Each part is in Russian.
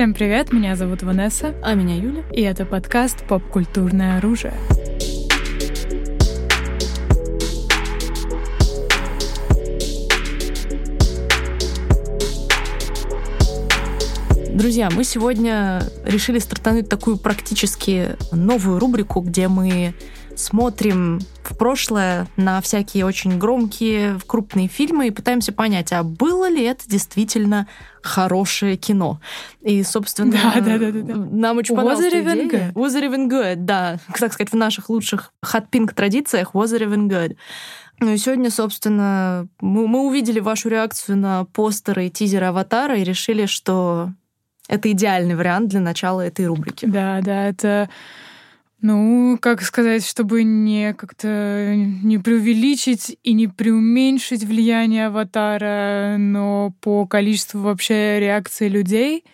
Всем привет, меня зовут Ванесса. А меня Юля. И это подкаст «Поп-культурное оружие». Друзья, мы сегодня решили стартануть такую практически новую рубрику, где мы смотрим в прошлое на всякие очень громкие, крупные фильмы и пытаемся понять, а было ли это действительно хорошее кино. И, собственно, да, да, да, да. нам очень понравилась even good? Was it even good? Да, так сказать, в наших лучших pink традициях Was it even good? Ну и сегодня, собственно, мы, мы увидели вашу реакцию на постеры и тизеры «Аватара» и решили, что это идеальный вариант для начала этой рубрики. Да, да, это ну, как сказать, чтобы не как-то не преувеличить и не преуменьшить влияние аватара, но по количеству вообще реакции людей,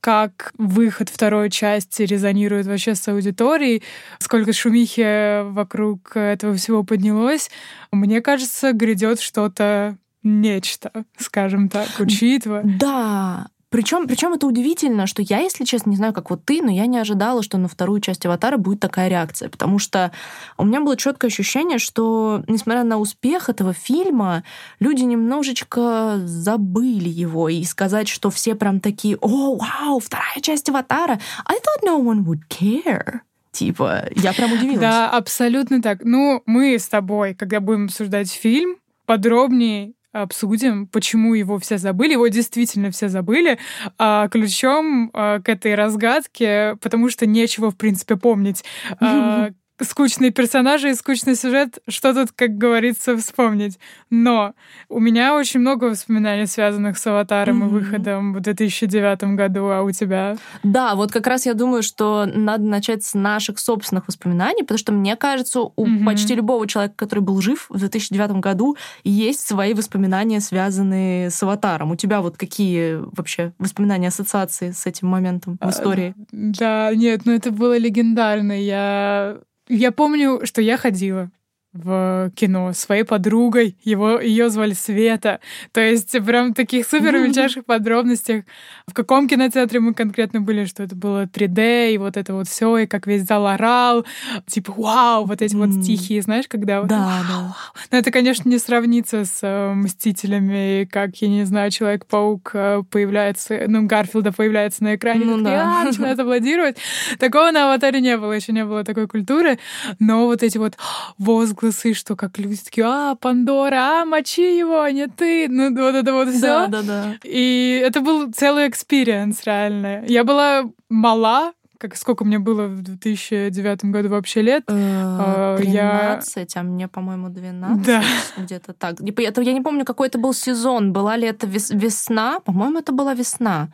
как выход второй части резонирует вообще с аудиторией, сколько шумихи вокруг этого всего поднялось, мне кажется, грядет что-то нечто, скажем так, учитывая. Да, причем, причем это удивительно, что я, если честно, не знаю, как вот ты, но я не ожидала, что на вторую часть аватара будет такая реакция. Потому что у меня было четкое ощущение, что, несмотря на успех этого фильма, люди немножечко забыли его. И сказать, что все прям такие: О, вау, вторая часть аватара. I thought no one would care. Типа, я прям удивилась. Да, абсолютно так. Ну, мы с тобой, когда будем обсуждать фильм, подробнее обсудим, почему его все забыли. Его действительно все забыли. А ключом а, к этой разгадке, потому что нечего, в принципе, помнить. Скучные персонажи и скучный сюжет, что тут, как говорится, вспомнить. Но у меня очень много воспоминаний, связанных с «Аватаром» mm-hmm. и выходом в 2009 году, а у тебя? Да, вот как раз я думаю, что надо начать с наших собственных воспоминаний, потому что, мне кажется, у mm-hmm. почти любого человека, который был жив в 2009 году, есть свои воспоминания, связанные с «Аватаром». У тебя вот какие вообще воспоминания, ассоциации с этим моментом в а, истории? А, да, нет, ну это было легендарно. Я я помню, что я ходила в кино своей подругой. Его, ее звали Света. То есть прям таких супер мельчайших подробностях. В каком кинотеатре мы конкретно были, что это было 3D, и вот это вот все, и как весь зал орал. Типа, вау, вот эти вот тихие, знаешь, когда... Да, да. Но это, конечно, не сравнится с э, «Мстителями», как, я не знаю, Человек-паук э, появляется, ну, Гарфилда появляется на экране, ну, да. начинает аплодировать. Такого на «Аватаре» не было, еще не было такой культуры. Но вот эти вот возгласы возгласы, что как люди такие, а, Пандора, а, мочи его, а не ты. Ну, вот это вот все. Да, да, да. И это был целый experience, реально. Я была мала, как сколько мне было в 2009 году вообще лет? 13, э, я... а мне, по-моему, 12. Да. Где-то так. Это, я не помню, какой это был сезон. Была ли это весна? По-моему, это была весна.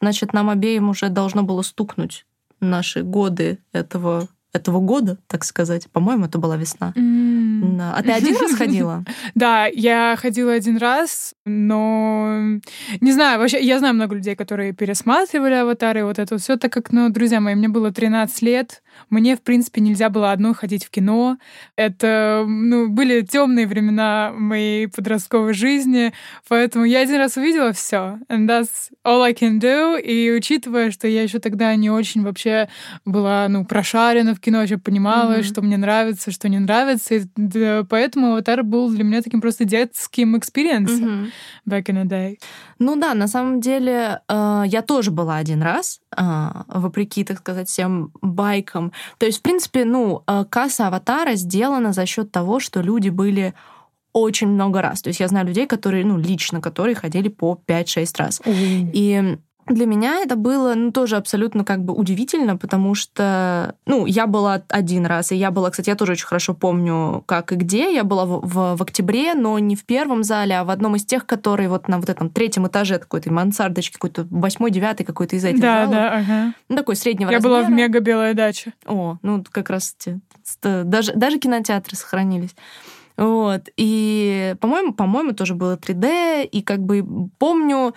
Значит, нам обеим уже должно было стукнуть наши годы этого этого года, так сказать. По-моему, это была весна. Mm. Да. А ты один раз ходила? Да, я ходила один раз, но не знаю, вообще, я знаю много людей, которые пересматривали аватары, вот это все, так как, ну, друзья мои, мне было 13 лет, мне, в принципе, нельзя было одной ходить в кино. Это, ну, были темные времена моей подростковой жизни, поэтому я один раз увидела все, and that's all I can do. И учитывая, что я еще тогда не очень вообще была, ну, прошарена в кино, еще понимала, mm-hmm. что мне нравится, что не нравится, и да, поэтому «Аватар» был для меня таким просто детским experience'ом mm-hmm. back in the day. Ну да, на самом деле э, я тоже была один раз, э, вопреки, так сказать, всем байкам. То есть, в принципе, ну, э, касса «Аватара» сделана за счет того, что люди были очень много раз. То есть я знаю людей, которые, ну, лично, которые ходили по 5-6 раз. Mm. И для меня это было ну, тоже абсолютно как бы удивительно, потому что, ну, я была один раз, и я была, кстати, я тоже очень хорошо помню, как и где. Я была в, в, в октябре, но не в первом зале, а в одном из тех, которые вот на вот этом третьем этаже какой-то мансардочки, какой-то восьмой, девятый какой-то из этих да, залов. Да, ага. Ну, такой среднего я размера. Я была в мега белая дача. О, ну, как раз те, даже, даже кинотеатры сохранились. Вот. И, по-моему, по-моему, тоже было 3D, и как бы помню,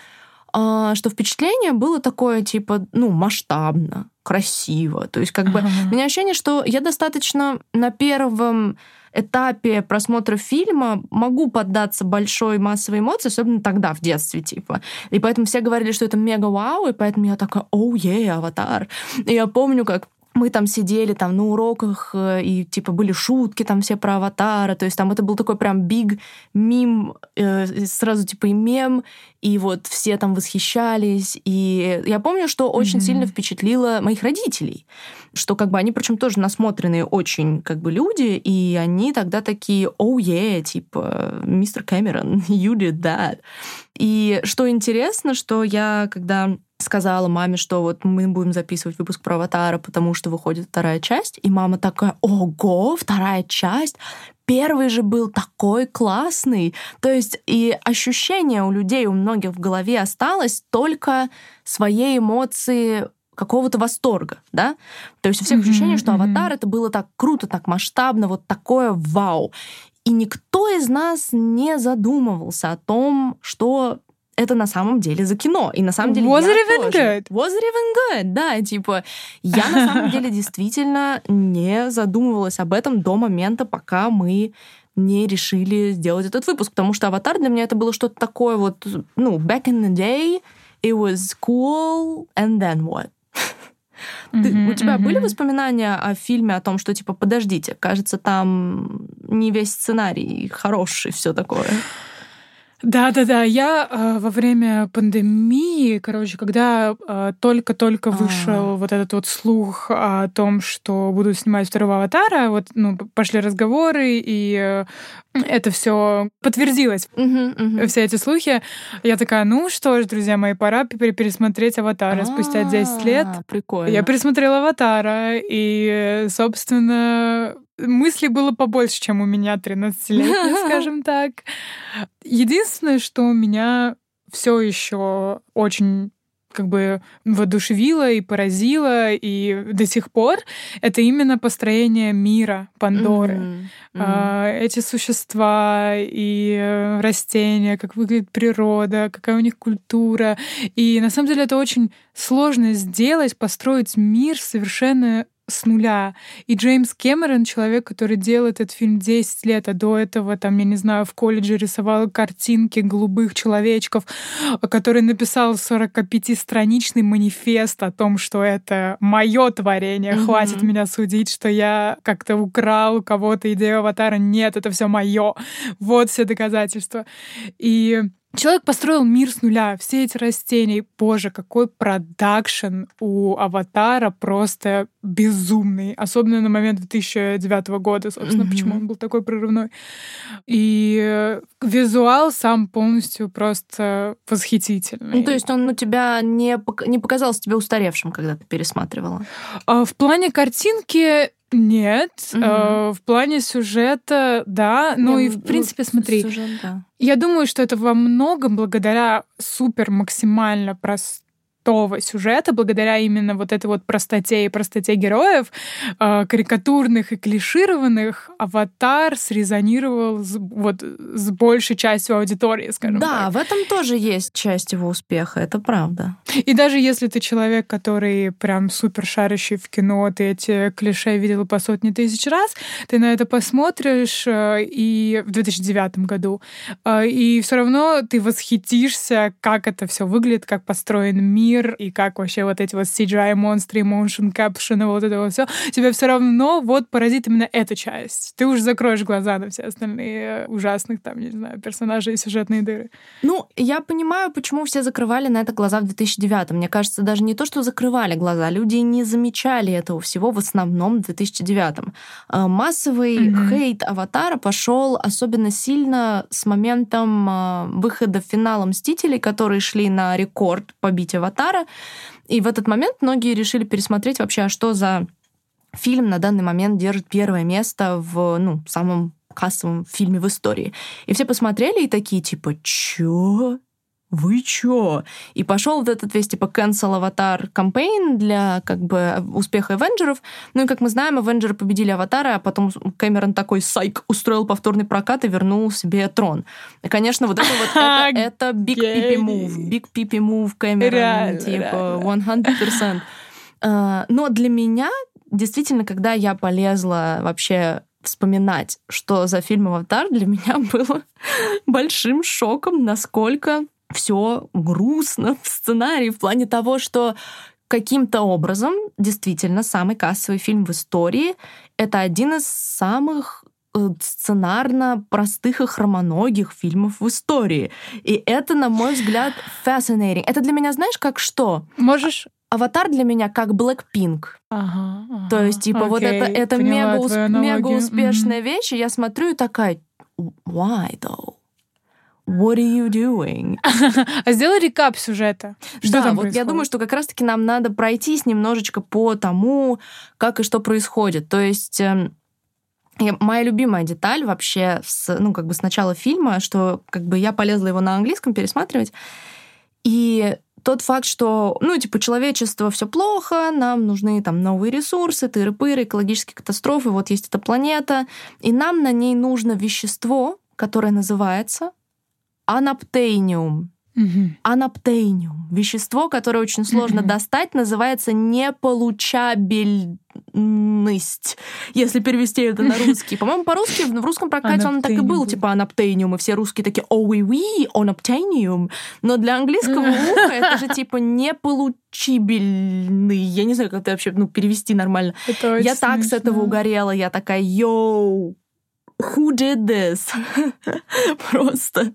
что впечатление было такое, типа, ну, масштабно, красиво. То есть, как бы, у меня ощущение, что я достаточно на первом этапе просмотра фильма могу поддаться большой массовой эмоции, особенно тогда, в детстве, типа. И поэтому все говорили, что это мега вау, и поэтому я такая, оу, е, аватар. И я помню, как мы там сидели там на уроках, э, и типа были шутки там все про аватара, то есть там это был такой прям биг мим, э, сразу типа и мем, и вот все там восхищались, и я помню, что очень mm-hmm. сильно впечатлило моих родителей, что как бы они причем тоже насмотренные очень как бы люди, и они тогда такие, оу, oh, yeah, типа, мистер Кэмерон, you did that. И что интересно, что я когда сказала маме, что вот мы будем записывать выпуск про Аватара, потому что выходит вторая часть. И мама такая, ого, вторая часть? Первый же был такой классный. То есть и ощущение у людей, у многих в голове осталось только своей эмоции какого-то восторга, да? То есть у всех mm-hmm, ощущение, что «Аватар» — это было так круто, так масштабно, вот такое вау. И никто из нас не задумывался о том, что это на самом деле за кино. И на самом деле Was я it even тоже. good? Was it even good? Да, типа, я на самом деле действительно не задумывалась об этом до момента, пока мы не решили сделать этот выпуск, потому что «Аватар» для меня это было что-то такое вот, ну, back in the day, it was cool, and then what? Ты, mm-hmm, у тебя mm-hmm. были воспоминания о фильме о том, что типа подождите, кажется, там не весь сценарий хороший, все такое? Да-да-да, я э, во время пандемии, короче, когда э, только-только вышел а. вот этот вот слух о том, что будут снимать второго аватара, вот, ну, пошли разговоры, и э, это все подтвердилось, uh-huh, uh-huh. все эти слухи. Я такая, ну что ж, друзья мои, пора пересмотреть аватара спустя 10 лет. Прикольно. Я пересмотрела аватара, и, собственно, мыслей было побольше, чем у меня 13-летней, скажем так. Единственное, что меня все еще очень как бы воодушевило и поразило, и до сих пор это именно построение мира Пандоры. Mm-hmm. Mm-hmm. Эти существа и растения, как выглядит природа, какая у них культура. И на самом деле это очень сложно сделать, построить мир совершенно с нуля. И Джеймс Кэмерон, человек, который делал этот фильм 10 лет, а до этого, там, я не знаю, в колледже рисовал картинки голубых человечков, который написал 45-страничный манифест о том, что это мое творение, mm-hmm. хватит меня судить, что я как-то украл у кого-то идею аватара. Нет, это все мое. Вот все доказательства. И Человек построил мир с нуля, все эти растения. Боже, какой продакшн у «Аватара» просто безумный. Особенно на момент 2009 года, собственно, mm-hmm. почему он был такой прорывной. И визуал сам полностью просто восхитительный. Ну, то есть он у тебя не, не показался тебе устаревшим, когда ты пересматривала? А, в плане картинки нет, угу. э, в плане сюжета, да, ну и в принципе, смотри, сюжет, да. я думаю, что это во многом благодаря супер максимально простому простого сюжета, благодаря именно вот этой вот простоте и простоте героев, э, карикатурных и клишированных, «Аватар» срезонировал с, вот с большей частью аудитории, скажем да, так. Да, в этом тоже есть часть его успеха, это правда. И даже если ты человек, который прям супер шарящий в кино, ты эти клише видел по сотни тысяч раз, ты на это посмотришь э, и в 2009 году, э, и все равно ты восхитишься, как это все выглядит, как построен мир, мир, и как вообще вот эти вот CGI-монстры, motion caption, вот это вот все, тебя все равно вот поразит именно эта часть. Ты уже закроешь глаза на все остальные ужасных, там, не знаю, персонажей и сюжетные дыры. Ну, я понимаю, почему все закрывали на это глаза в 2009. Мне кажется, даже не то, что закрывали глаза, люди не замечали этого всего в основном в 2009. А, массовый mm-hmm. хейт Аватара пошел особенно сильно с моментом а, выхода финала Мстителей, которые шли на рекорд побить Аватара Аватара. И в этот момент многие решили пересмотреть вообще, а что за фильм на данный момент держит первое место в ну, самом кассовом фильме в истории. И все посмотрели и такие, типа, чё? Вы чё? И пошел вот этот весь типа cancel аватар кампейн для как бы успеха Авенджеров. Ну и как мы знаем, Авенджеры победили аватара, а потом Кэмерон такой сайк устроил повторный прокат и вернул себе трон. И, конечно, вот это вот это, это big pipi move. Big pipi move Кэмерон, типа 100%. А, но для меня, действительно, когда я полезла вообще вспоминать, что за фильм «Аватар» для меня было большим шоком, насколько все грустно в сценарии, в плане того, что каким-то образом действительно самый кассовый фильм в истории — это один из самых э, сценарно простых и хромоногих фильмов в истории. И это, на мой взгляд, fascinating. Это для меня, знаешь, как что? Можешь Аватар для меня как Blackpink. Ага, ага. То есть, типа, Окей, вот это, это мега, усп- мега успешная Мгм. вещь, и я смотрю и такая, why though? What are you doing? А сделай рекап сюжета. Что да, там вот я происходит? думаю, что как раз-таки нам надо пройтись немножечко по тому, как и что происходит. То есть эм, я- моя любимая деталь вообще, с, ну, как бы с начала фильма, что как бы я полезла его на английском пересматривать, и тот факт, что, ну, типа, человечество все плохо, нам нужны там новые ресурсы, тыры-пыры, экологические катастрофы, вот есть эта планета, и нам на ней нужно вещество, которое называется анаптейниум. Мгм. Анаптейниум. Вещество, которое очень сложно достать, называется неполучабельность, если перевести это на русский. По-моему, по-русски, в русском прокате он так и был, типа анаптейниум, и все русские такие, о, oui, oui, анаптейниум. Но для английского уха это же типа неполучибельный. Я не знаю, как это вообще ну, перевести нормально. Я так с этого угорела, я такая, йоу, who did this? Просто.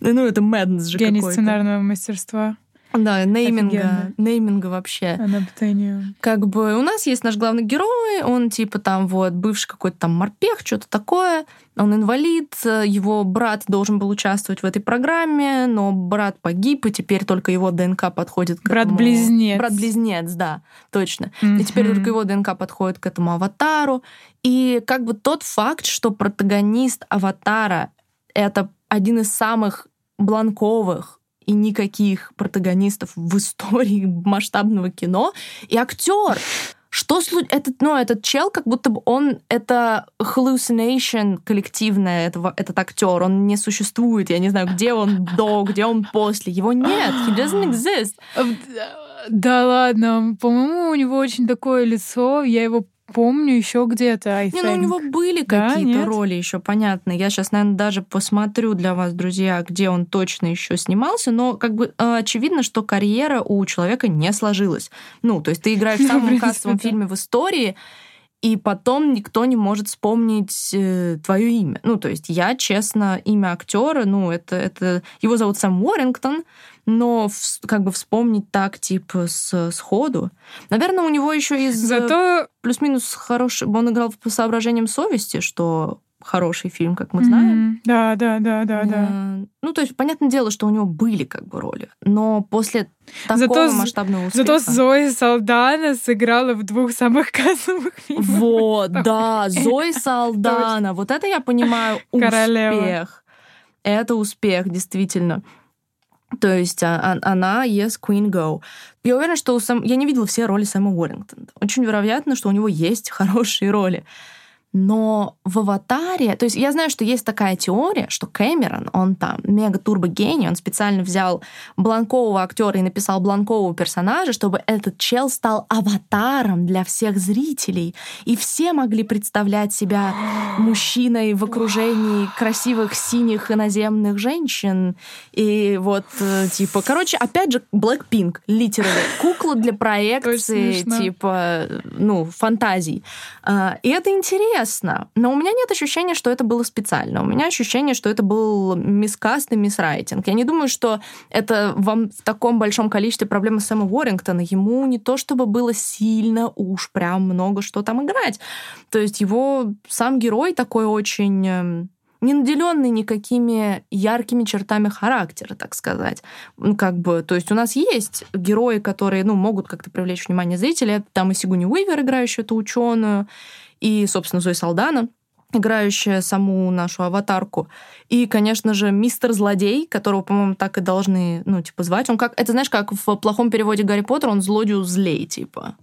Ну, это madness же Гений сценарного мастерства. Да, нейминга, Офигенно. нейминга вообще. Анаптениум. Как бы у нас есть наш главный герой, он типа там вот бывший какой-то там морпех, что-то такое, он инвалид, его брат должен был участвовать в этой программе, но брат погиб, и теперь только его ДНК подходит к этому- Брат-близнец. Брат-близнец, да, точно. И теперь только его ДНК подходит к этому аватару. И как бы тот факт, что протагонист аватара — это один из самых бланковых и никаких протагонистов в истории масштабного кино. И актер. Что слу- этот, ну, этот чел, как будто бы он это hallucination коллективное, этого, этот актер, он не существует. Я не знаю, где он до, где он после. Его нет. He doesn't exist. А, Да ладно, по-моему, у него очень такое лицо, я его помню еще где-то. I Не, ну у think. него были Да, какие-то нет? роли еще, понятно. Я сейчас, наверное, даже посмотрю для вас, друзья, где он точно еще снимался, но как бы э, очевидно, что карьера у человека не сложилась. Ну, то есть ты играешь в самом кассовом фильме в истории, и потом никто не может вспомнить э, твое имя. Ну, то есть я, честно, имя актера, ну, это, это его зовут Сэм Уоррингтон, но вс- как бы вспомнить так, типа, с, сходу. Наверное, у него еще из э, Зато плюс-минус хороший. Он играл по соображениям совести, что хороший фильм, как мы знаем. Мгм. Да, да, да, да, да. Э, Ну, то есть, понятное дело, что у него были как бы роли. Но после такого Зато масштабного успеха... Зато Зои Салдана сыграла в двух самых кассовых фильмах. Вот, да, Зои Салдана. Вот это я понимаю Королева. успех. Это успех, действительно. То есть а- а- она yes, queen go. Я уверена, что у Сэм... Я не видела все роли Сэма Уоррингтона. Очень вероятно, что у него есть хорошие роли. Но в «Аватаре», то есть я знаю, что есть такая теория, что Кэмерон, он там мега-турбо-гений, он специально взял бланкового актера и написал бланкового персонажа, чтобы этот чел стал аватаром для всех зрителей, и все могли представлять себя мужчиной в окружении красивых синих иноземных женщин, и вот э, типа, короче, опять же, Blackpink, literally, кукла для проекции, типа, ну, фантазий. А, И это интересно. Но у меня нет ощущения, что это было специально. У меня ощущение, что это был мискаст и мисрайтинг. Я не думаю, что это вам в таком большом количестве проблемы Сэма Уоррингтона. Ему не то, чтобы было сильно уж прям много что там играть. То есть его сам герой такой очень эм, не наделенный никакими яркими чертами характера, так сказать. Ну, как бы, то есть у нас есть герои, которые, ну, могут как-то привлечь внимание зрителя. Там и Сигуни Уивер, играющая эту ученую, и, собственно, Зои Салдана, играющая саму нашу аватарку. И, конечно же, мистер Злодей, которого, по-моему, так и должны, ну, типа, звать. Он как, это знаешь, как в плохом переводе Гарри Поттера, он злодею злей, типа.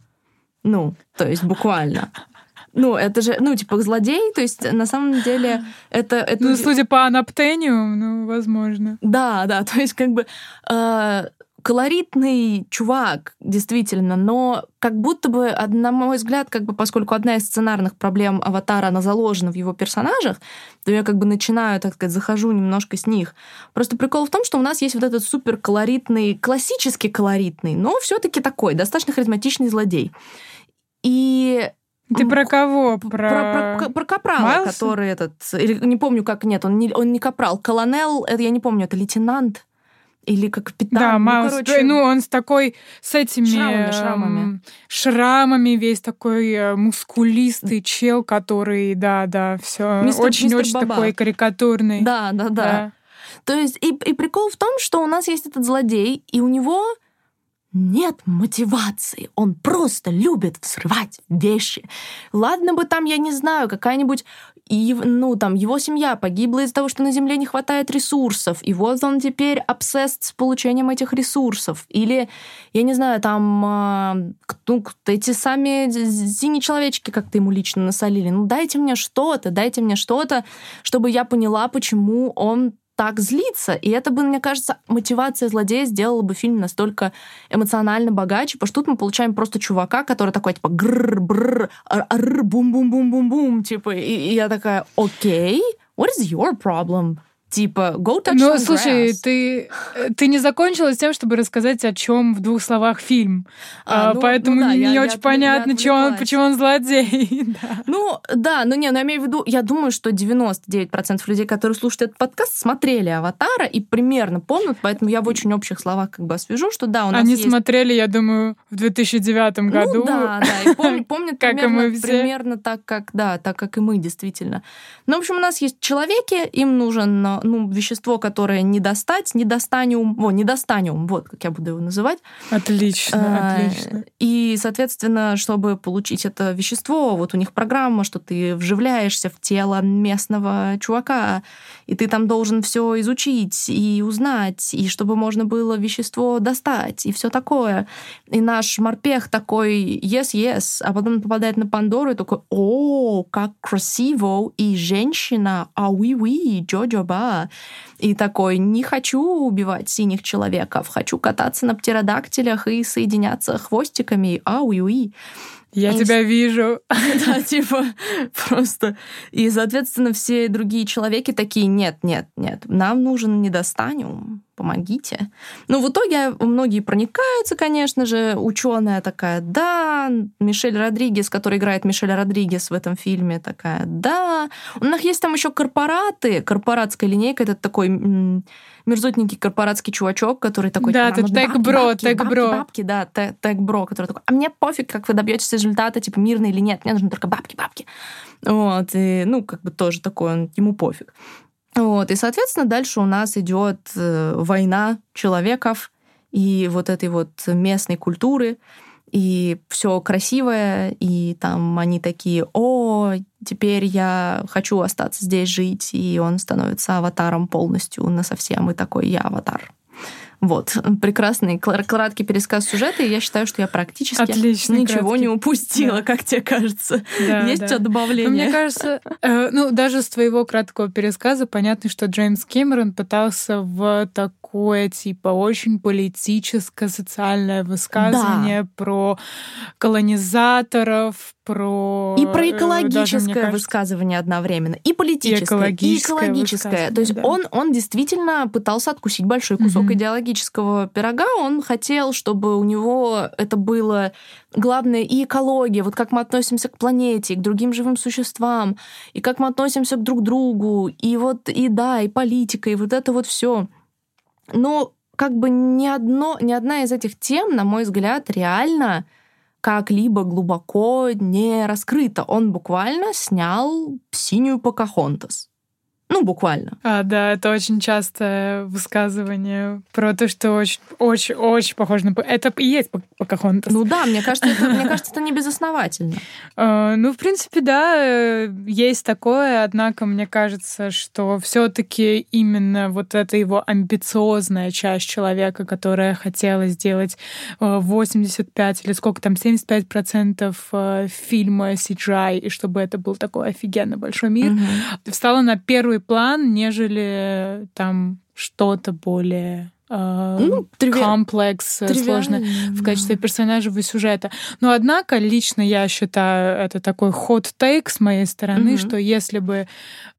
Ну, то есть буквально. Ну, это же, ну, типа, злодей, то есть, на самом деле, это... это Ну, судя по анаптению, ну, возможно. Да, да, то есть как бы э, колоритный чувак, действительно, но как будто бы, на мой взгляд, как бы поскольку одна из сценарных проблем Аватара, она заложена в его персонажах, то я как бы начинаю, так сказать, захожу немножко с них. Просто прикол в том, что у нас есть вот этот супер колоритный, классический колоритный, но все таки такой, достаточно харизматичный злодей. И ты про кого? Про, про, про, про Капрала, Майлса? который этот... Или не помню, как нет, он не, он не Капрал. Колонел, это я не помню, это лейтенант или как капитан. Да, ну, Маус. Короче... Ну, он с такой, с этими шрамами, шрамами. шрамами весь такой э, мускулистый чел, который, да, да, все очень-очень такой карикатурный. Да, да, да, да. То есть и, и прикол в том, что у нас есть этот злодей, и у него нет мотивации. Он просто любит взрывать вещи. Ладно бы там, я не знаю, какая-нибудь ну, там, его семья погибла из-за того, что на Земле не хватает ресурсов, и вот он теперь обсесс с получением этих ресурсов. Или, я не знаю, там, ну, эти сами синие человечки как-то ему лично насолили. Ну, дайте мне что-то, дайте мне что-то, чтобы я поняла, почему он так злиться. И это бы, мне кажется, мотивация злодея сделала бы фильм настолько эмоционально богаче, потому что тут мы получаем просто чувака, который такой, типа, бум-бум-бум-бум-бум, типа, и, и я такая, окей, what is your problem? Типа, go touch Ну, слушай, grass. ты, ты не закончила с тем, чтобы рассказать, о чем в двух словах фильм. А, а, ну, поэтому ну да, не, я- я очень отвлек- понятно, я чего он, почему он злодей. да. Ну, да, ну не, ну я имею в виду, я думаю, что 99% людей, которые слушают этот подкаст, смотрели «Аватара» и примерно помнят, поэтому я в очень общих словах как бы освежу, что да, у нас Они есть... смотрели, я думаю, в 2009 году. Ну да, да, и пом- помнят Как и примерно, мы все. примерно так, как, да, так, как и мы, действительно. Ну, в общем, у нас есть человеки, им нужен, э, ну, вещество, которое не достать, не достаниум, во, не достаниум, вот как я буду его называть. Отлично, А, отлично. И, соответственно, чтобы получить это вещество, вот у них программа, что ты вживляешься в тело местного чувака, и ты там должен все изучить и узнать, и чтобы можно было вещество достать, и все такое. И наш морпех такой yes, yes, а потом попадает на Пандору и такой, о, как красиво, и женщина, а oui, oui, И такой, не хочу убивать синих человеков, хочу кататься на птеродактилях и соединяться хвостиками, а уи Я и- тебя вижу. Да, типа, просто. И, соответственно, все другие человеки такие, нет, нет, нет, нам нужен недостаниум, помогите. Ну, в итоге многие проникаются, конечно же. Ученая такая, да. Мишель Родригес, который играет Мишель Родригес в этом фильме, такая, да. У них есть там еще корпораты, корпоратская линейка, это такой мерзотненький корпоратский чувачок, который такой... Да, типа, это «Нам нужны тег-бро, тег-бро». бабки, да, те- тег-бро, который такой, а мне пофиг, как вы добьетесь результата, типа, мирный или нет, мне нужны только бабки, бабки. Вот, и, ну, как бы тоже такой, он, ему пофиг. Вот, и, соответственно, дальше у нас идет э, война человеков и вот этой вот местной культуры, и все красивое, и там они такие, о, теперь я хочу остаться здесь жить, и он становится аватаром полностью на совсем, и такой, я аватар. Вот, прекрасный краткий пересказ сюжета, и я считаю, что я практически Отличный ничего краткий. не упустила, Да. как тебе кажется. Да, Есть да. у тебя добавление? Ну, Мне кажется, э, ну, даже с твоего краткого пересказа понятно, что Джеймс Кэмерон пытался в такое, типа, очень политическое, социальное высказывание про колонизаторов, про... И про э, экологическое даже, кажется, высказывание одновременно, и политическое, и экологическое экологическое. То есть да. он, он действительно пытался откусить большой кусок Мгм. Идеологического пирога. Он хотел, чтобы у него это было главное и экология, вот как мы относимся к планете, к другим живым существам, и как мы относимся к друг другу, и вот и да, и политика, и вот это вот все. Но как бы ни, одно, ни одна из этих тем, на мой взгляд, реально как-либо глубоко не раскрыта. Он буквально снял синюю Покахонтас. Ну, буквально. А, да, это очень частое высказывание про то, что очень, очень, очень похоже на... Это и есть Пок- Покахонтас. Ну да, мне кажется, это, мне кажется, это не безосновательно. Э, Ну, в принципе, да, э, есть такое, однако мне кажется, что все-таки именно вот эта его амбициозная часть человека, которая хотела сделать э, 85 или сколько там, 75 процентов э, фильма CGI, и чтобы это был такой офигенно большой мир, встала на первый план, нежели там что-то более э, ну, триви... комплекс э, сложно в качестве персонажа сюжета. Но однако лично я считаю это такой hot take с моей стороны, угу. что если бы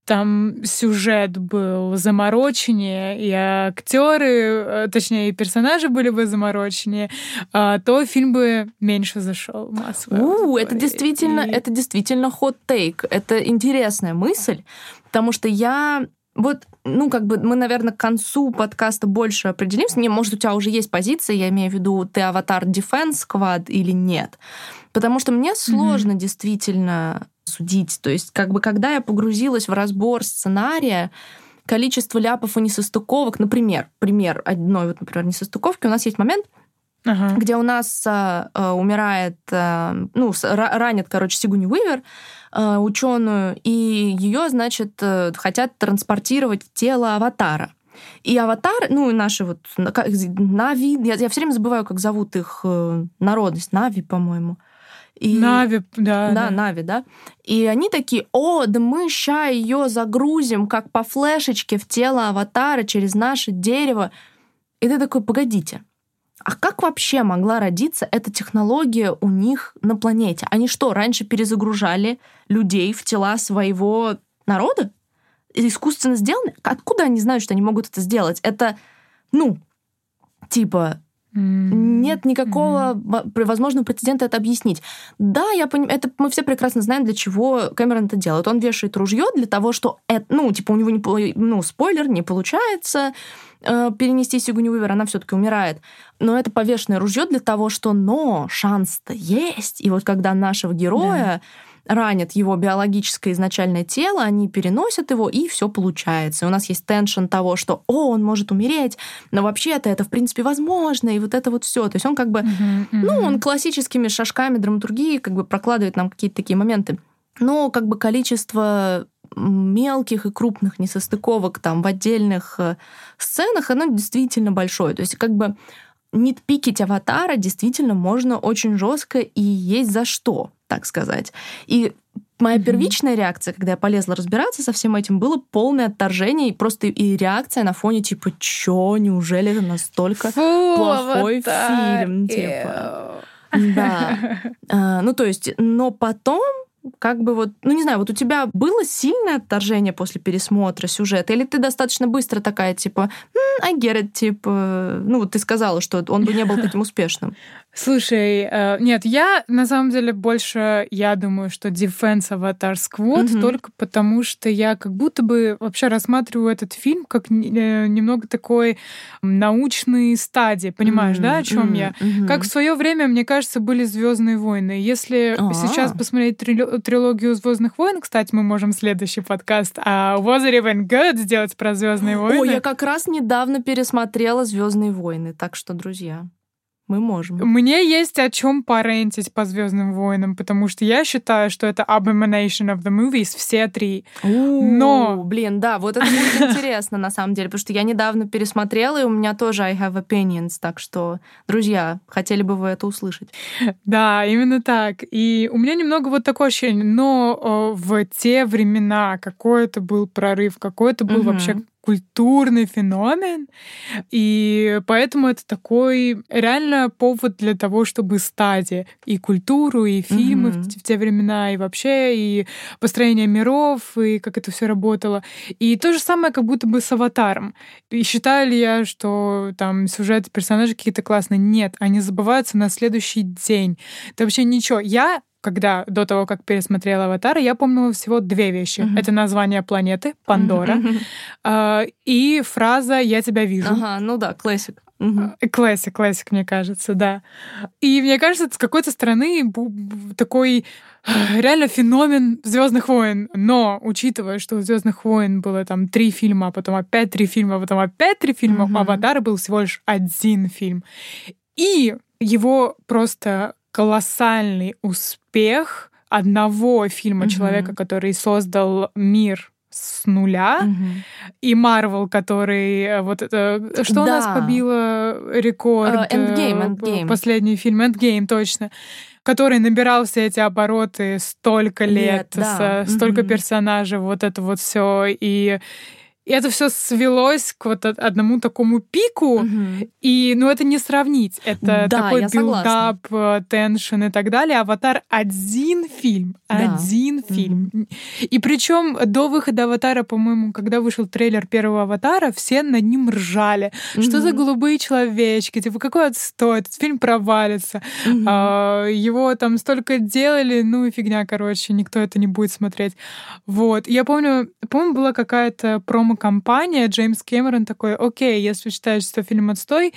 там сюжет был замороченнее, и актеры, э, точнее, и персонажи были бы замороченнее, а, то фильм бы меньше зашел массово. У, это действительно, и... это действительно hot take. Это интересная мысль, потому что я вот, ну, как бы мы, наверное, к концу подкаста больше определимся. Не, может, у тебя уже есть позиция, я имею в виду, ты аватар Defense Squad или нет. Потому что мне сложно mm-hmm. действительно судить. То есть, как бы, когда я погрузилась в разбор сценария, количество ляпов и несостыковок, например, пример одной, вот, например, несостыковки, у нас есть момент, ага. где у нас э, умирает, э, ну, ранит, короче, Сигуни Уивер, э, ученую, и ее, значит, хотят транспортировать в тело аватара. И аватар, ну, наши вот Нави, я, я все время забываю, как зовут их народность, Нави, по-моему. И... Нави, да, да. Да, Нави, да. И они такие, о, да мы ща ее загрузим, как по флешечке в тело аватара через наше дерево. И ты такой, погодите, а как вообще могла родиться эта технология у них на планете? Они что, раньше перезагружали людей в тела своего народа? Искусственно сделаны? Откуда они знают, что они могут это сделать? Это, ну, типа, нет никакого mm-hmm. возможного прецедента это объяснить. Да, я понимаю, это мы все прекрасно знаем, для чего Кэмерон это делает. Он вешает ружье для того, что это, ну, типа, у него не, ну, спойлер, не получается э, перенести Сигуни Уивер, она все-таки умирает. Но это повешенное ружье для того, что, но шанс-то есть. И вот когда нашего героя yeah ранят его биологическое изначальное тело, они переносят его, и все получается. И у нас есть теншн того, что, о, он может умереть, но вообще-то это, в принципе, возможно, и вот это вот все. То есть он как бы, uh-huh, uh-huh. ну, он классическими шажками драматургии как бы прокладывает нам какие-то такие моменты. Но как бы количество мелких и крупных несостыковок там в отдельных э, сценах, оно действительно большое. То есть как бы нитпикить аватара действительно можно очень жестко и есть за что так сказать. И моя mm-hmm. первичная реакция, когда я полезла разбираться со всем этим, было полное отторжение и просто и реакция на фоне типа, чё, неужели это настолько Фу, плохой вот фильм, типа. Да. А, ну, то есть, но потом как бы вот, ну не знаю, вот у тебя было сильное отторжение после пересмотра сюжета, или ты достаточно быстро такая, типа, get it, типа, ну вот ты сказала, что он бы не был таким успешным. Слушай, э, нет, я на самом деле больше, я думаю, что Defense Avatar Squad mm-hmm. только потому, что я как будто бы вообще рассматриваю этот фильм как э, немного такой научной стадии, понимаешь, mm-hmm. да, о чем mm-hmm. я? Mm-hmm. Как в свое время, мне кажется, были Звездные войны. Если А-а-а. сейчас посмотреть трилогию Звездных войн, кстати, мы можем следующий подкаст а Was it even good сделать про Звездные войны. О, я как раз недавно пересмотрела Звездные войны, так что, друзья. Мы можем. Мне есть о чем порентить по Звездным войнам, потому что я считаю, что это Abomination of the Movies, все три. Но... Блин, да, вот это будет интересно на самом деле, потому что я недавно пересмотрела, и у меня тоже I have opinions, так что, друзья, хотели бы вы это услышать? Да, именно так. И у меня немного вот такое ощущение, но в те времена какой это был прорыв, какой это был вообще культурный феномен, и поэтому это такой реально повод для того, чтобы стадии и культуру, и фильмы mm-hmm. в, в те времена, и вообще, и построение миров, и как это все работало. И то же самое как будто бы с «Аватаром». И считаю ли я, что там сюжеты, персонажи какие-то классные? Нет, они забываются на следующий день. Это вообще ничего. Я когда до того, как пересмотрела «Аватар», я помнила всего две вещи. Mm-hmm. Это название планеты, Пандора, mm-hmm. и фраза «Я тебя вижу». Ага, ну да, classic. Classic, classic, мне кажется, да. И мне кажется, с какой-то стороны такой реально феномен Звездных войн. Но учитывая, что у Звездных войн было там три фильма, а потом опять три фильма, а потом опять три фильма, mm-hmm. Аватар был всего лишь один фильм. И его просто колоссальный успех одного фильма mm-hmm. человека, который создал мир с нуля, mm-hmm. и Марвел, который э, вот это что да. у нас побило рекорд? Endgame, uh, Endgame. Последний фильм Endgame, точно который набирал все эти обороты столько лет, лет да. с, столько mm-hmm. персонажей, вот это вот все и И это все свелось к вот одному такому пику, Мгм. и, ну, это не сравнить. Это Да, такой build-up, tension и так далее. «Аватар» — один фильм. Да. Один фильм. И причем до выхода «Аватара», по-моему, когда вышел трейлер первого «Аватара», все над ним ржали. Что за голубые человечки? Типа, какой отстой? Этот фильм провалится. Мгм. А, его там столько делали, ну и фигня, короче, никто это не будет смотреть. Вот. Я помню, по-моему, была какая-то промо-компания, Джеймс Кэмерон такой, окей, если считаете, что фильм отстой,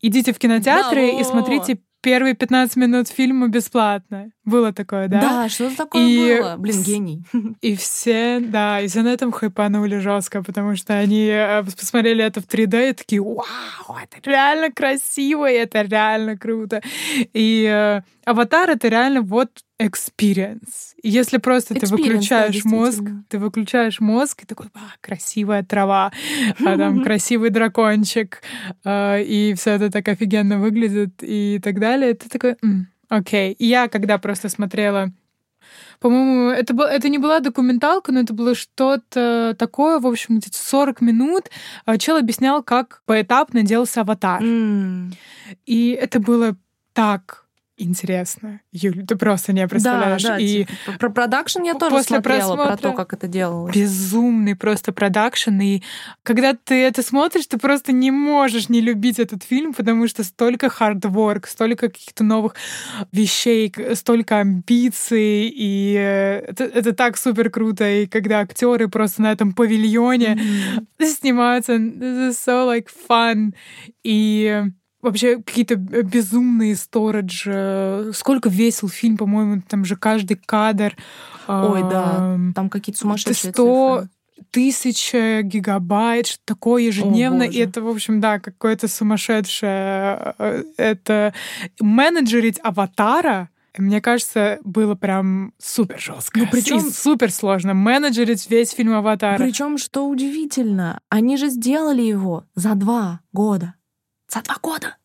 идите в кинотеатры Да, и смотрите первые 15 минут фильма бесплатно. Было такое, да? Да, что такое И было? Блин, гений. И все, да, и все на этом хайпанули жестко, потому что они э, посмотрели это в 3D и такие, вау, это реально красиво, и это реально круто. И э, аватар — это реально вот experience. И если просто ты Experience, да, выключаешь мозг, действительно. ты выключаешь мозг и такой, а, красивая трава, а там красивый дракончик, э, и все это так офигенно выглядит и так далее, ты такой, «М, окей. И я, когда просто смотрела по-моему, это, был, это не была документалка, но это было что-то такое, в общем, где-то 40 минут. А, Чел объяснял, как поэтапно делался аватар. М. И это было так интересно. Юль, ты просто не представляешь. Да, да, и типа, про продакшн я тоже после смотрела, про просмотра то, как это делалось. безумный просто продакшн. И когда ты это смотришь, ты просто не можешь не любить этот фильм, потому что столько hard work, столько каких-то новых вещей, столько амбиций, и э, это, это так супер круто. И когда актеры просто на этом павильоне Мгм. снимаются, this is so like fun. И вообще какие-то б- безумные сторидж. э, Сколько весил фильм, по-моему, там же каждый кадр. Ой, да. ам, Там какие-то сумасшедшие 100 цифры. тысяч гигабайт, что такое ежедневно. и боже. это, в общем, да, какое-то сумасшедшее. э, Это менеджерить аватара, мне кажется, было прям супер жестко. Ну, И супер сложно менеджерить весь фильм Аватара. Причем, что удивительно, они же сделали его за два года. За два года.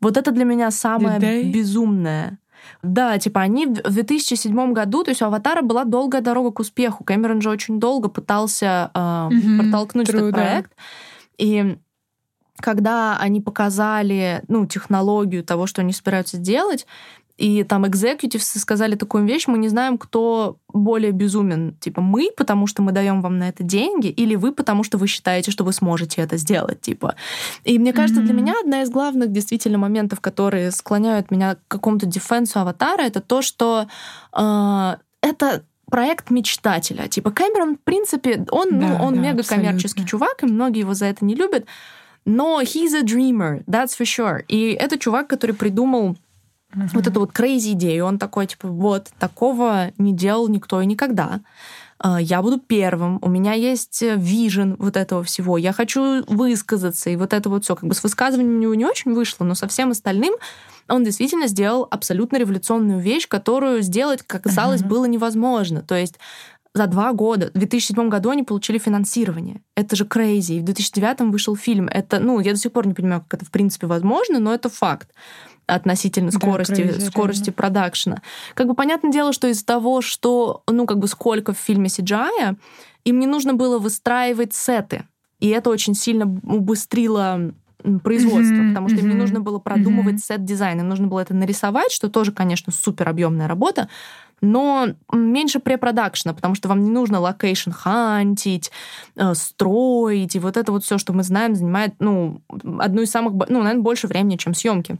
Вот это для меня самое безумное. Да, типа они в в 2007 году, то есть у «Аватара» была долгая дорога к успеху. Кэмерон же очень долго пытался э, Мгм, протолкнуть true, этот да. проект. И когда они показали ну, технологию того, что они собираются делать, и там экзекьютивсы сказали такую вещь, мы не знаем, кто более безумен. Типа мы, потому что мы даем вам на это деньги, или вы, потому что вы считаете, что вы сможете это сделать. Типа. И мне кажется, для Мгм. меня одна из главных действительно моментов, которые склоняют меня к какому-то дефенсу аватара, это то, что э, это проект мечтателя. Типа Кэмерон, в принципе, он, ну, Да, он да, мега коммерческий чувак, и многие его за это не любят. Но he's a dreamer, that's for sure. И это чувак, который придумал вот эту вот crazy идею. Он такой, типа, вот, такого не делал никто и никогда. А, Я буду первым, у меня есть вижен вот этого всего, я хочу высказаться, и вот это вот все. Как бы с высказыванием у него не очень вышло, но со всем остальным он действительно сделал абсолютно революционную вещь, которую сделать, как казалось, Мгм. было невозможно. То есть за два года, в 2007 году они получили финансирование. Это же crazy. И в 2009 вышел фильм. Это, ну, я до сих пор не понимаю, как это в принципе возможно, но это факт относительно Да, скорости, crazy, скорости продакшена. Как бы понятное дело, что из-за того, что, ну, как бы сколько в фильме CGI, им не нужно было выстраивать сеты. И это очень сильно убыстрило производство, Мгм, потому что им не нужно было продумывать мгм. set design, им нужно было это нарисовать, что тоже, конечно, супер объемная работа, но меньше препродакшена, потому что вам не нужно location хантить, э, строить, и вот это вот все, что мы знаем, занимает, ну, одну из самых, ну, наверное, больше времени, чем съемки.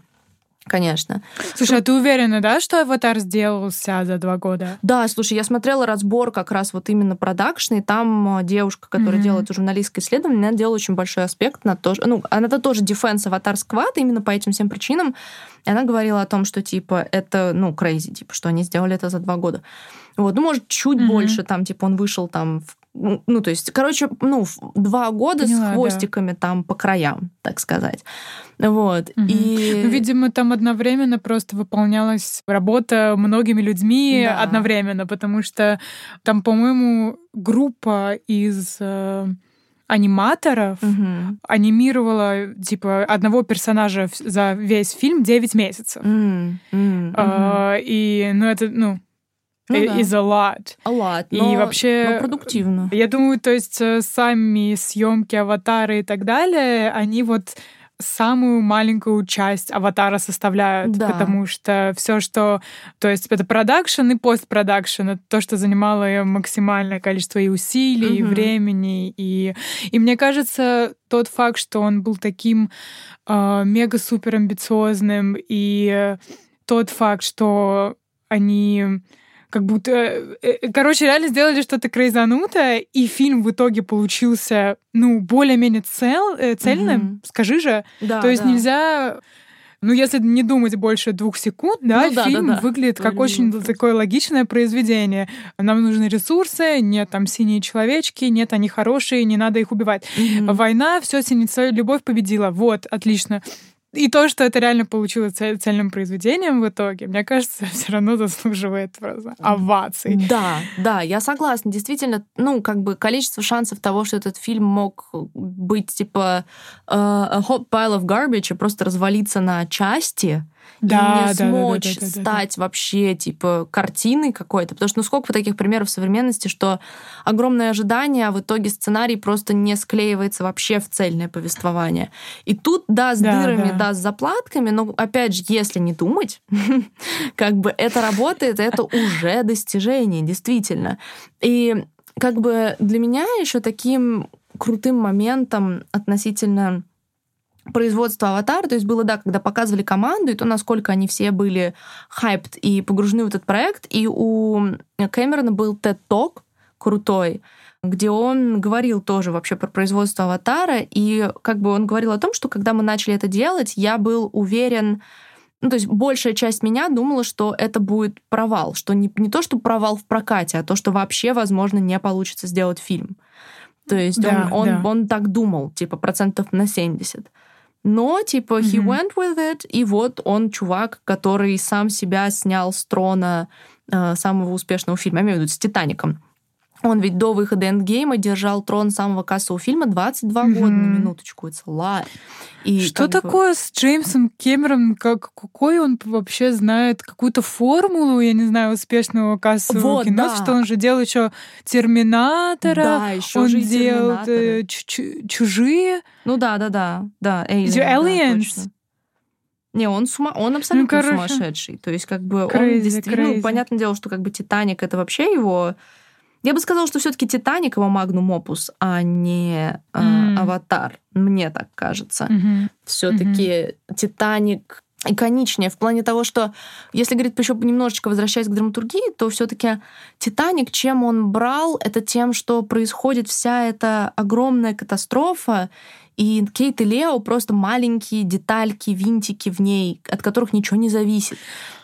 Конечно. Слушай, а ты уверена, да, что «Аватар» сделался за два года? Да, слушай, я смотрела разбор как раз вот именно продакшн, и там э, девушка, которая Мгм. делает журналистское исследование, она делала очень большой аспект на то, что- ну, она-то тоже defense Avatar squad именно по этим всем причинам. И она говорила о том, что, типа, это, ну, crazy, типа, что они сделали это за два года. Вот, ну, может, чуть Мгм. больше, там, типа, он вышел там, в- ну, то есть, короче, ну, два года Поняла, с да. хвостиками там по краям, так сказать. Вот. Мгм. И... Ну, видимо, там одновременно просто выполнялась работа многими людьми Да. одновременно, потому что там, по-моему, группа из э, аниматоров Мгм. анимировала типа одного персонажа за весь фильм 9 месяцев. М, мгм. А, и, ну, это, ну, ну, да. is a lot. A lot, но, и вообще, но продуктивно. Я думаю, то есть э, сами съемки аватары и так далее, они вот самую маленькую часть аватара составляют, да. потому что все, что, то есть это продакшн и постпродакшн, это то, что занимало максимальное количество и усилий, угу. и времени, и и мне кажется тот факт, что он был таким э, мега супер амбициозным и тот факт, что они как будто... Э, э, короче, реально сделали что-то крейзанутое, и фильм в итоге получился, ну, более-менее цел, э, цельным, mm-hmm. скажи же. Да, То есть да. нельзя... Ну, если не думать больше двух секунд, да, ну, да фильм да, да. выглядит как Правильно очень такое логичное произведение. Нам нужны ресурсы, нет там синие человечки, нет, они хорошие, не надо их убивать. Mm-hmm. Война, все синица, любовь победила. Вот, отлично. И то, что это реально получилось цель, цельным произведением в итоге, мне кажется, все равно заслуживает просто оваций. Да, да, я согласна. Действительно, ну, как бы количество шансов того, что этот фильм мог быть типа uh, a hot pile of garbage и просто развалиться на части, да, и не да, смочь да, да, да, да, стать да. вообще типа картиной какой-то. Потому что ну сколько таких примеров в современности, что огромное ожидание, а в итоге сценарий просто не склеивается вообще в цельное повествование. И тут, да, с да, дырами, да. да, с заплатками, но опять же, если не думать, как бы это работает, это уже достижение, действительно. И как бы для меня еще таким крутым моментом относительно производства «Аватара», то есть было, да, когда показывали команду, и то, насколько они все были хайпт и погружены в этот проект, и у Кэмерона был TED-ток крутой, где он говорил тоже вообще про производство «Аватара», и как бы он говорил о том, что когда мы начали это делать, я был уверен, ну, то есть большая часть меня думала, что это будет провал, что не, не то, что провал в прокате, а то, что вообще, возможно, не получится сделать фильм. То есть да, он, он, да. он так думал, типа, процентов на 70. Но, типа, he mm-hmm. went with it, и вот он чувак, который сам себя снял с трона э, самого успешного фильма, я имею в виду с «Титаником». Он ведь до выхода Эндгейма держал трон самого кассового фильма 22 mm-hmm. года на минуточку. Это lie. И Что такое бы... с Джеймсом Кэмероном? Как, какой он вообще знает какую-то формулу, я не знаю, успешного кассового вот, кино? Да. Что он же делал еще Терминатора, да, еще он же делал э, чужие. Ну да, да, да, да. Aliens. Да, не, он, сума... он абсолютно ну, короче, сумасшедший. То есть, как бы, crazy, он действительно... Ну, понятное дело, что как бы Титаник это вообще его я бы сказала, что все-таки Титаник его магнум опус, а не mm. Аватар. Мне так кажется. Mm-hmm. Все-таки mm-hmm. Титаник иконичнее в плане того, что если говорить еще немножечко возвращаясь к драматургии, то все-таки Титаник, чем он брал, это тем, что происходит вся эта огромная катастрофа, и Кейт и Лео просто маленькие детальки, винтики в ней, от которых ничего не зависит.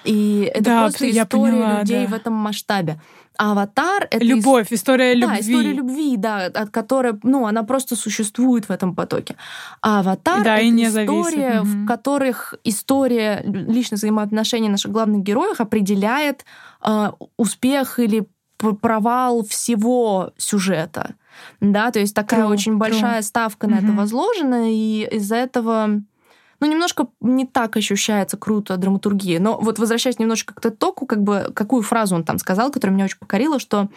И это да, просто история поняла, людей да. в этом масштабе. Аватар — это... Любовь, история любви. Да, история любви, да, от которой, ну, она просто существует в этом потоке. А аватар да, — это история, зависит. в которых история личных взаимоотношений наших главных героев определяет э, успех или провал всего сюжета. Да, то есть такая true, очень true. большая ставка на mm-hmm. это возложена, и из-за этого ну, немножко не так ощущается круто драматургия. Но вот возвращаясь немножко к току, как бы, какую фразу он там сказал, которая меня очень покорила, что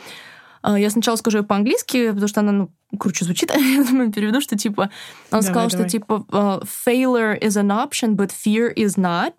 э, я сначала скажу ее по-английски, потому что она, ну, круче звучит, я думаю, переведу, что, типа, он давай, сказал, давай. что, типа, uh, failure is an option, but fear is not.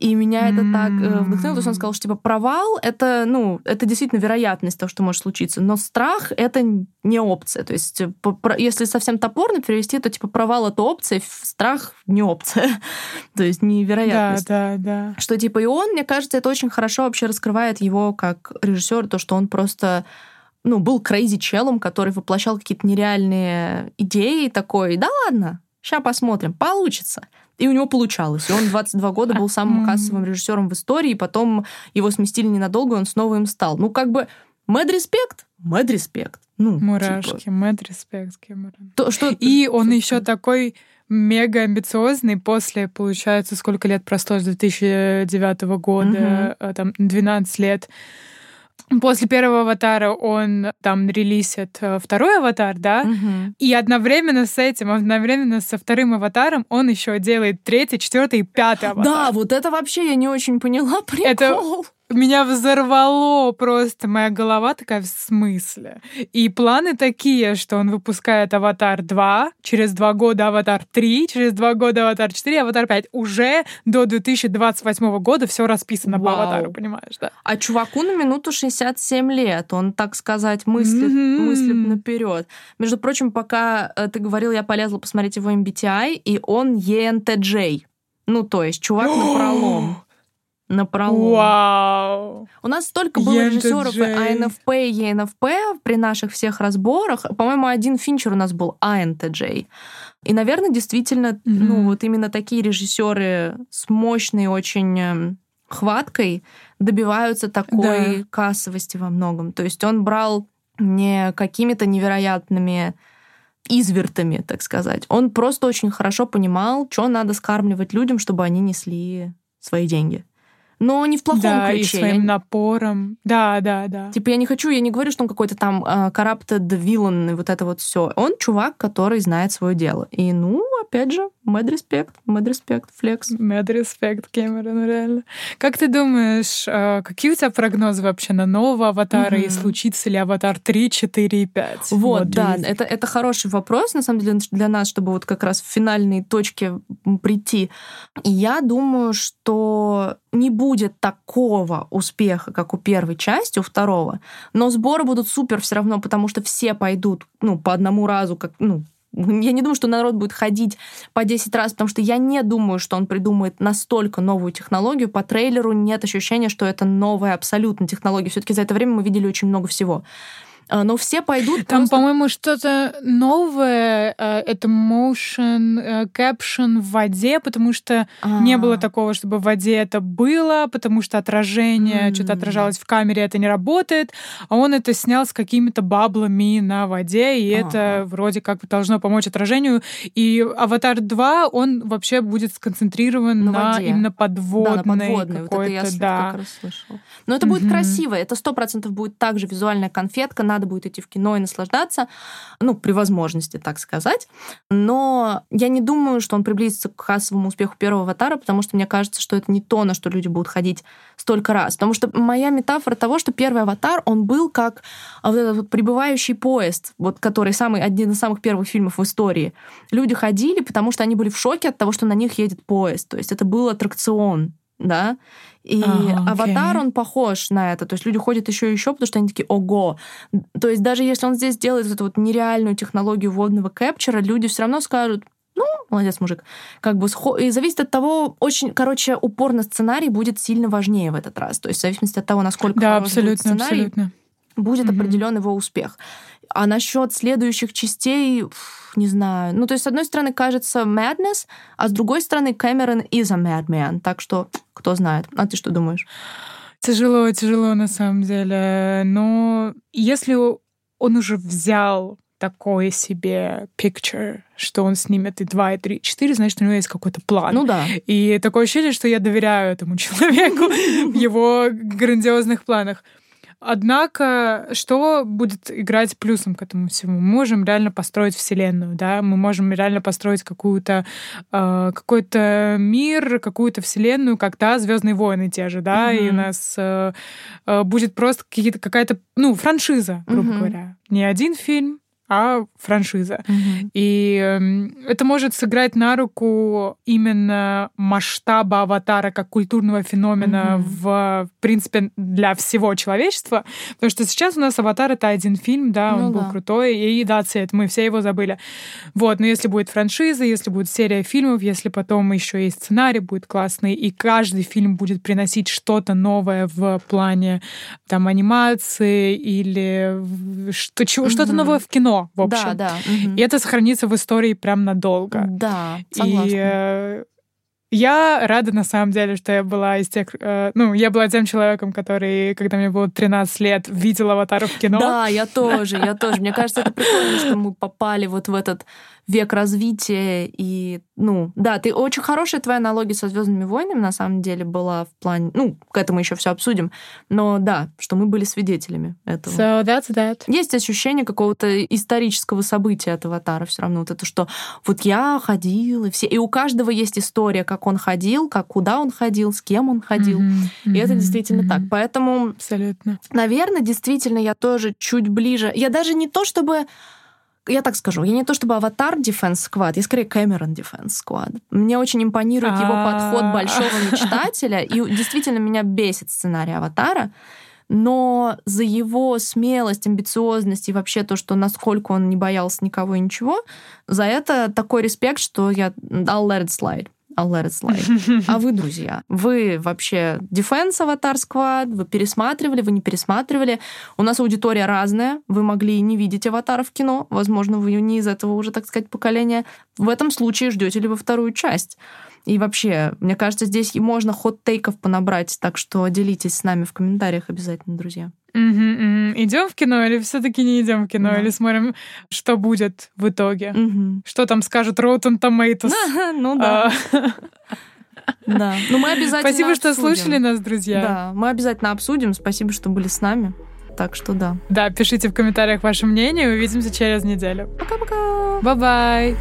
И меня это так э, вдохновило, то есть он сказал, что типа провал это, ну, это действительно вероятность того, что может случиться, но страх это не опция. То есть э, если совсем топорно перевести, то типа провал это опция, страх не опция. то есть невероятность. Да, да, да. Что типа и он, мне кажется, это очень хорошо вообще раскрывает его как режиссер, то, что он просто ну, был крейзи челом, который воплощал какие-то нереальные идеи такой, да ладно, сейчас посмотрим, получится. И у него получалось. И он 22 года был самым кассовым режиссером в истории, и потом его сместили ненадолго, и он снова им стал. Ну, как бы, mad респект, mad респект. Ну, Мурашки, типа. mad респект, Кэмерон. То, что... И он еще такой мега амбициозный после, получается, сколько лет прошло с 2009 года, угу. там 12 лет. После первого аватара он там релизит э, второй аватар, да, угу. и одновременно с этим, одновременно со вторым аватаром он еще делает третий, четвертый и пятый аватар. Да, вот это вообще я не очень поняла. Прикол. Это меня взорвало просто. Моя голова такая в смысле. И планы такие, что он выпускает «Аватар 2», через два года «Аватар 3», через два года «Аватар 4», «Аватар 5». Уже до 2028 года все расписано Вау. по «Аватару», понимаешь, да? А чуваку на минуту 67 лет. Он, так сказать, мыслит, mm-hmm. мыслит наперед. Между прочим, пока э, ты говорил, я полезла посмотреть его MBTI, и он ENTJ. Ну, то есть чувак на пролом на пролом. Вау! У нас столько было режиссеров АНФП и ЕНФП при наших всех разборах. По-моему, один Финчер у нас был АНТJ. И, наверное, действительно, mm-hmm. ну, вот именно такие режиссеры с мощной очень эм, хваткой добиваются такой да. кассовости во многом. То есть он брал не какими-то невероятными извертами, так сказать. Он просто очень хорошо понимал, что надо скармливать людям, чтобы они несли свои деньги но не в плохом да, ключе. и своим напором. Да, да, да. Типа я не хочу, я не говорю, что он какой-то там uh, corrupted villain и вот это вот все. Он чувак, который знает свое дело. И, ну, опять же, mad respect, mad respect, flex. Mad respect, Кэмерон, реально. Как ты думаешь, uh, какие у тебя прогнозы вообще на нового аватара mm-hmm. и случится ли аватар 3, 4 и 5? Вот, вот да, это, это хороший вопрос, на самом деле, для нас, чтобы вот как раз в финальной точке прийти. И я думаю, что не будет такого успеха, как у первой части, у второго, но сборы будут супер все равно, потому что все пойдут, ну, по одному разу, как, ну, я не думаю, что народ будет ходить по 10 раз, потому что я не думаю, что он придумает настолько новую технологию. По трейлеру нет ощущения, что это новая абсолютно технология. Все-таки за это время мы видели очень много всего. А, но все пойдут. Там, просто... по-моему, что-то новое. Э, это motion э, caption в воде, потому что А-а-а. не было такого, чтобы в воде это было, потому что отражение, mm-hmm. что-то отражалось в камере, это не работает. А он это снял с какими-то баблами на воде, и А-а-а. это вроде как должно помочь отражению. И Аватар 2, он вообще будет сконцентрирован на, на именно подводной, да, на подводной. Вот это я да. как раз слышала. Но это mm-hmm. будет красиво. Это сто процентов будет также визуальная конфетка. Надо будет идти в кино и наслаждаться, ну, при возможности, так сказать. Но я не думаю, что он приблизится к кассовому успеху первого «Аватара», потому что мне кажется, что это не то, на что люди будут ходить столько раз. Потому что моя метафора того, что первый «Аватар», он был как вот этот вот прибывающий поезд, вот, который самый, один из самых первых фильмов в истории. Люди ходили, потому что они были в шоке от того, что на них едет поезд. То есть это был аттракцион, да, и ага, аватар, он похож на это. То есть люди ходят еще и еще, потому что они такие, ого. То есть даже если он здесь делает эту вот нереальную технологию водного кэпчера, люди все равно скажут, ну, молодец, мужик. Как бы и зависит от того, очень, короче, упор на сценарий будет сильно важнее в этот раз. То есть в зависимости от того, насколько да, абсолютно, будет сценарий, абсолютно. будет угу. определен его успех. А насчет следующих частей, не знаю. Ну, то есть, с одной стороны, кажется madness, а с другой стороны, Кэмерон is a madman. Так что, кто знает. А ты что думаешь? Тяжело, тяжело на самом деле. Но если он уже взял такой себе picture, что он снимет и 2, и 3, и 4, значит, у него есть какой-то план. Ну да. И такое ощущение, что я доверяю этому человеку в его грандиозных планах. Однако, что будет играть плюсом к этому всему? Мы можем реально построить вселенную, да, мы можем реально построить какую-то э, какой-то мир, какую-то вселенную, как да, Звездные войны те же, да, mm-hmm. и у нас э, э, будет просто какие-то какая-то, ну, франшиза, грубо mm-hmm. говоря, не один фильм, а франшиза. Mm-hmm. И э, это может сыграть на руку именно масштаба аватара как культурного феномена mm-hmm. в, в принципе, для всего человечества. Потому что сейчас у нас аватар это один фильм, да, он ну, был да. крутой, и да, цвет, мы все его забыли. Вот, но если будет франшиза, если будет серия фильмов, если потом еще и сценарий будет классный, и каждый фильм будет приносить что-то новое в плане там анимации или что, чего, mm-hmm. что-то новое в кино, в общем. Да, да. Угу. И это сохранится в истории прям надолго. Да, согласна. И э, я рада, на самом деле, что я была из тех... Э, ну, я была тем человеком, который, когда мне было 13 лет, видел «Аватара» в кино. Да, я тоже, я тоже. Мне кажется, это прикольно, что мы попали вот в этот век развития и, ну, да, ты очень хорошая твоя аналогия со Звездными войнами на самом деле была в плане, ну, к этому еще все обсудим, но да, что мы были свидетелями этого. So that's that. Есть ощущение какого-то исторического события от Аватара все равно, вот это, что вот я ходил, и все, и у каждого есть история, как он ходил, как куда он ходил, с кем он ходил, mm-hmm. и это действительно mm-hmm. так, поэтому... Абсолютно. Наверное, действительно, я тоже чуть ближе, я даже не то чтобы я так скажу, я не то чтобы аватар Defense Squad, я скорее Кэмерон Defense Squad. Мне очень импонирует его подход а. большого мечтателя, и действительно меня бесит сценарий аватара, но за его смелость, амбициозность и вообще то, что насколько он не боялся никого и ничего, за это такой респект, что я I'll let it slide. I'll let it slide. А вы, друзья, вы вообще Defense Avatar Squad, вы пересматривали, вы не пересматривали. У нас аудитория разная, вы могли и не видеть аватара в кино, возможно, вы не из этого уже, так сказать, поколения. В этом случае ждете ли вы вторую часть? И вообще, мне кажется, здесь можно хот-тейков понабрать, так что делитесь с нами в комментариях обязательно, друзья. Угу, угу. Идем в кино или все-таки не идем в кино, да. или смотрим, что будет в итоге? Угу. Что там скажет Rotten Tomatoes? Ну да. А. Да. Ну мы обязательно Спасибо, что слушали нас, друзья. Да, мы обязательно обсудим. Спасибо, что были с нами. Так что да. Да, пишите в комментариях ваше мнение. Увидимся через неделю. Пока-пока. Bye-bye.